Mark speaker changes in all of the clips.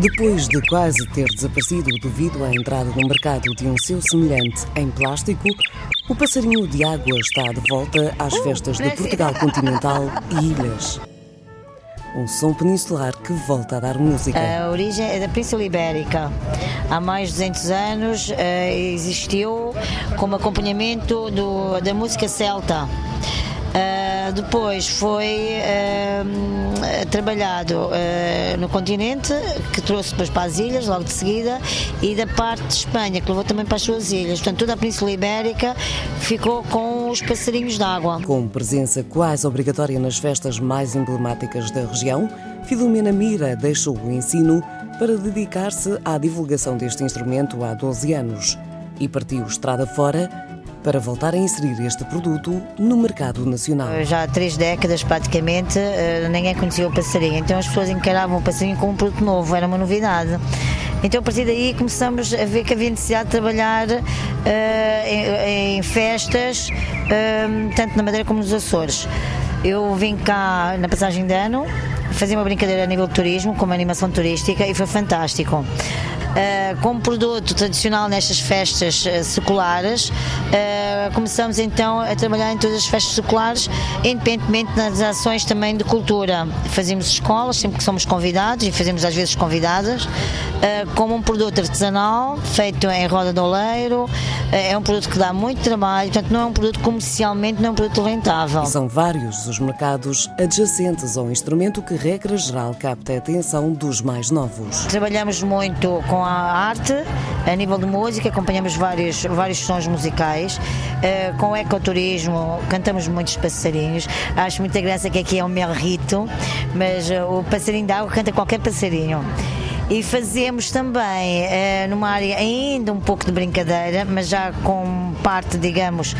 Speaker 1: Depois de quase ter desaparecido devido à entrada no mercado de um seu semelhante em plástico, o passarinho de água está de volta às festas de Portugal continental e ilhas. Um som peninsular que volta a dar música.
Speaker 2: A origem é da Península Ibérica. Há mais de 200 anos eh, existiu como acompanhamento do- da música celta. Uh, depois foi uh, trabalhado uh, no continente, que trouxe depois para as ilhas, logo de seguida, e da parte de Espanha, que levou também para as suas ilhas. Portanto, toda a Península Ibérica ficou com os passarinhos d'água.
Speaker 1: Com presença quase obrigatória nas festas mais emblemáticas da região, Filomena Mira deixou o ensino para dedicar-se à divulgação deste instrumento há 12 anos e partiu estrada fora para voltar a inserir este produto no mercado nacional.
Speaker 2: Já há três décadas, praticamente, uh, ninguém conhecia o passarinho, então as pessoas encaravam o passarinho como um produto novo, era uma novidade. Então, a partir daí, começamos a ver que havia necessidade de trabalhar uh, em, em, festas, uh, tanto na Madeira como nos Açores. Eu vim cá na passagem de ano, fazer uma brincadeira a nível de turismo, com uma animação turística, e foi fantástico. Uh, como produto tradicional nestas festas uh, seculares, uh, começamos então a trabalhar em todas as festas seculares, independentemente das ações também de cultura. Fazemos escolas, sempre que somos convidados, e fazemos às vezes convidadas, como um produto artesanal, feito em roda de oleiro, é um produto que dá muito trabalho, portanto não é um produto comercialmente, não é um produto rentável.
Speaker 1: São vários os mercados adjacentes ao instrumento que, regra geral, capta a atenção dos mais novos.
Speaker 2: Trabalhamos muito com a arte, a nível de música, acompanhamos vários, vários sons musicais. Uh, com ecoturismo, cantamos muitos passarinhos. Acho muita graça que aqui é o meu rito, mas uh, o passarinho d'água canta qualquer passarinho. E fazemos também, uh, numa área ainda um pouco de brincadeira, mas já com parte, digamos,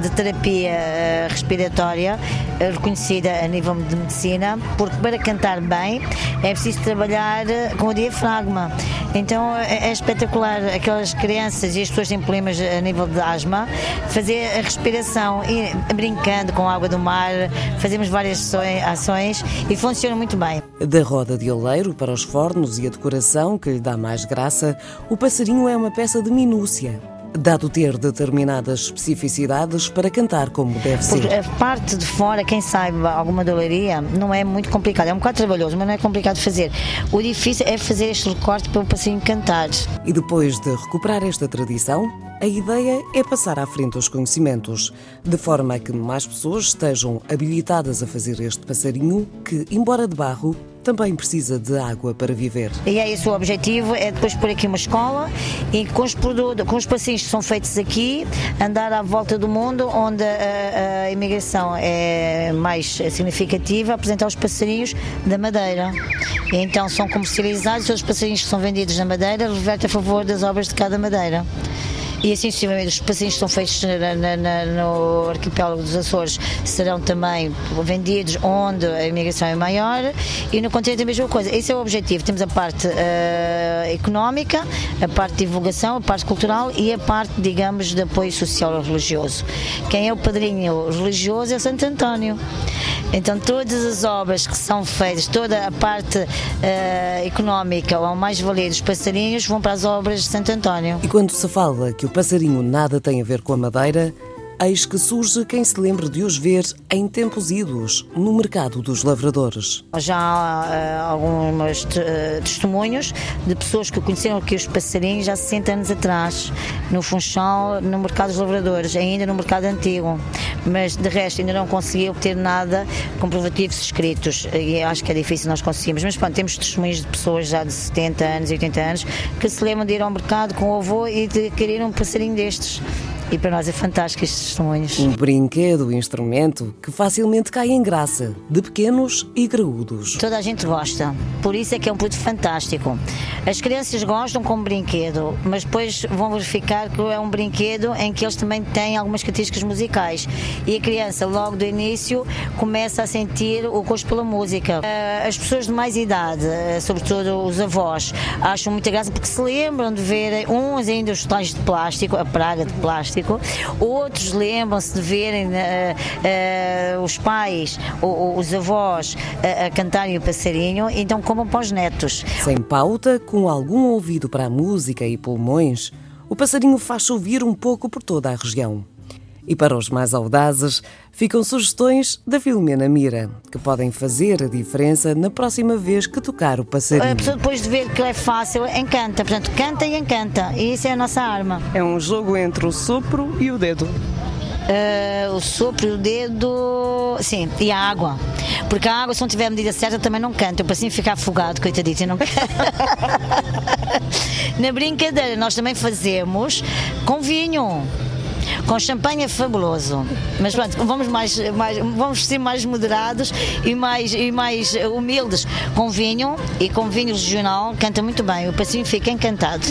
Speaker 2: de terapia respiratória, reconhecida a nível de medicina, porque para cantar bem é preciso trabalhar com o diafragma. Então é, é espetacular aquelas crianças e as pessoas têm problemas a nível de asma, fazer a respiração e brincando com a água do mar, fazemos várias ações e funciona muito bem.
Speaker 1: Da roda de oleiro para os fornos e a decoração que lhe dá mais graça, o passarinho é uma peça de minúcia dado ter determinadas especificidades para cantar como deve ser.
Speaker 2: Porque a parte de fora, quem saiba alguma doleria, não é muito complicado. É um bocado trabalhoso, mas não é complicado de fazer. O difícil é fazer este recorte para o passarinho cantar.
Speaker 1: E depois de recuperar esta tradição, a ideia é passar à frente os conhecimentos, de forma a que mais pessoas estejam habilitadas a fazer este passarinho que, embora de barro, também precisa de água para viver.
Speaker 2: E é esse o objetivo, é depois pôr aqui uma escola e com os, produtos, com os passinhos que são feitos aqui, andar à volta do mundo onde a, a imigração é mais significativa, apresentar os passarinhos da Madeira. E então são comercializados, os passarinhos que são vendidos na Madeira revertem a favor das obras de cada Madeira e assim os passarinhos que são feitos na, na, no arquipélago dos Açores serão também vendidos onde a imigração é maior e no continente a mesma coisa. Esse é o objetivo. Temos a parte uh, económica, a parte de divulgação, a parte cultural e a parte, digamos, de apoio social religioso. Quem é o padrinho religioso é Santo António. Então todas as obras que são feitas, toda a parte uh, económica ou mais-valia dos passarinhos vão para as obras de Santo António.
Speaker 1: E quando se fala que o passarinho nada tem a ver com a madeira, eis que surge quem se lembre de os ver em tempos idos no mercado dos lavradores.
Speaker 2: Já há uh, alguns uh, testemunhos de pessoas que conheceram aqui os passarinhos há 60 anos atrás, no Funchal, no mercado dos lavradores, ainda no mercado antigo. Mas de resto ainda não consegui obter nada comprovativos escritos e acho que é difícil nós conseguimos. Mas pronto, temos testemunhos de pessoas já de 70 anos, 80 anos que se lembram de ir ao mercado com o avô e de querer um passarinho destes. E para nós é fantástico estes testemunhos.
Speaker 1: Um brinquedo, um instrumento que facilmente cai em graça, de pequenos e graúdos.
Speaker 2: Toda a gente gosta, por isso é que é um produto fantástico. As crianças gostam com brinquedo, mas depois vão verificar que é um brinquedo em que eles também têm algumas características musicais. E a criança, logo do início, começa a sentir o gosto pela música. Eh, as pessoas de mais idade, eh, sobretudo os avós, acham muita graça porque se lembram de ver uns ainda os tais de plástico, a praga de plástico, outros lembram-se de verem uh, uh, os pais, os avós a, a cantarem o passarinho, então como para os netos.
Speaker 1: Sem pauta, com algum ouvido para a música e pulmões, o passarinho faz ouvir um pouco por toda a região. E para os mais audazes, ficam sugestões da Filomena Mira, que podem fazer a diferença na próxima vez que tocar o passarinho.
Speaker 2: A pessoa depois de ver que é fácil, encanta. Portanto, canta e encanta. E isso é a nossa arma.
Speaker 3: É um jogo entre o sopro e o dedo.
Speaker 2: Uh, o sopro, o dedo, sim, e a água. Porque a água, se não tiver a medida certa, também não canta. Eu assim ficar afogado, coitadito, e não canta. Na brincadeira, nós também fazemos com vinho. Com champanhe é fabuloso. Mas pronto, vamos mais, mais vamos ser mais moderados e mais, e mais humildes. Com vinho e com vinho regional canta muito bem. O paciente fica encantado.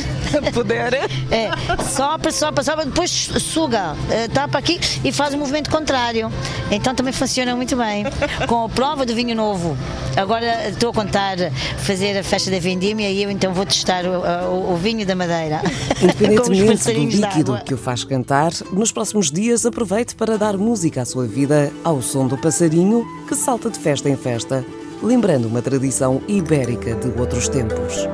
Speaker 3: Puder.
Speaker 2: É, sopra, sopra, sopra, depois suga, eh, tapa aqui e faz o movimento contrário. Então também funciona muito bem. Com a prova do vinho novo. Agora estou a contar fazer a festa da vendimia e eu então vou testar o, o, o vinho da Madeira.
Speaker 1: Independentemente do líquido que o faz cantar, nos próximos dias aproveite para dar música à sua vida ao som do passarinho que salta de festa em festa, lembrando uma tradição ibérica de outros tempos.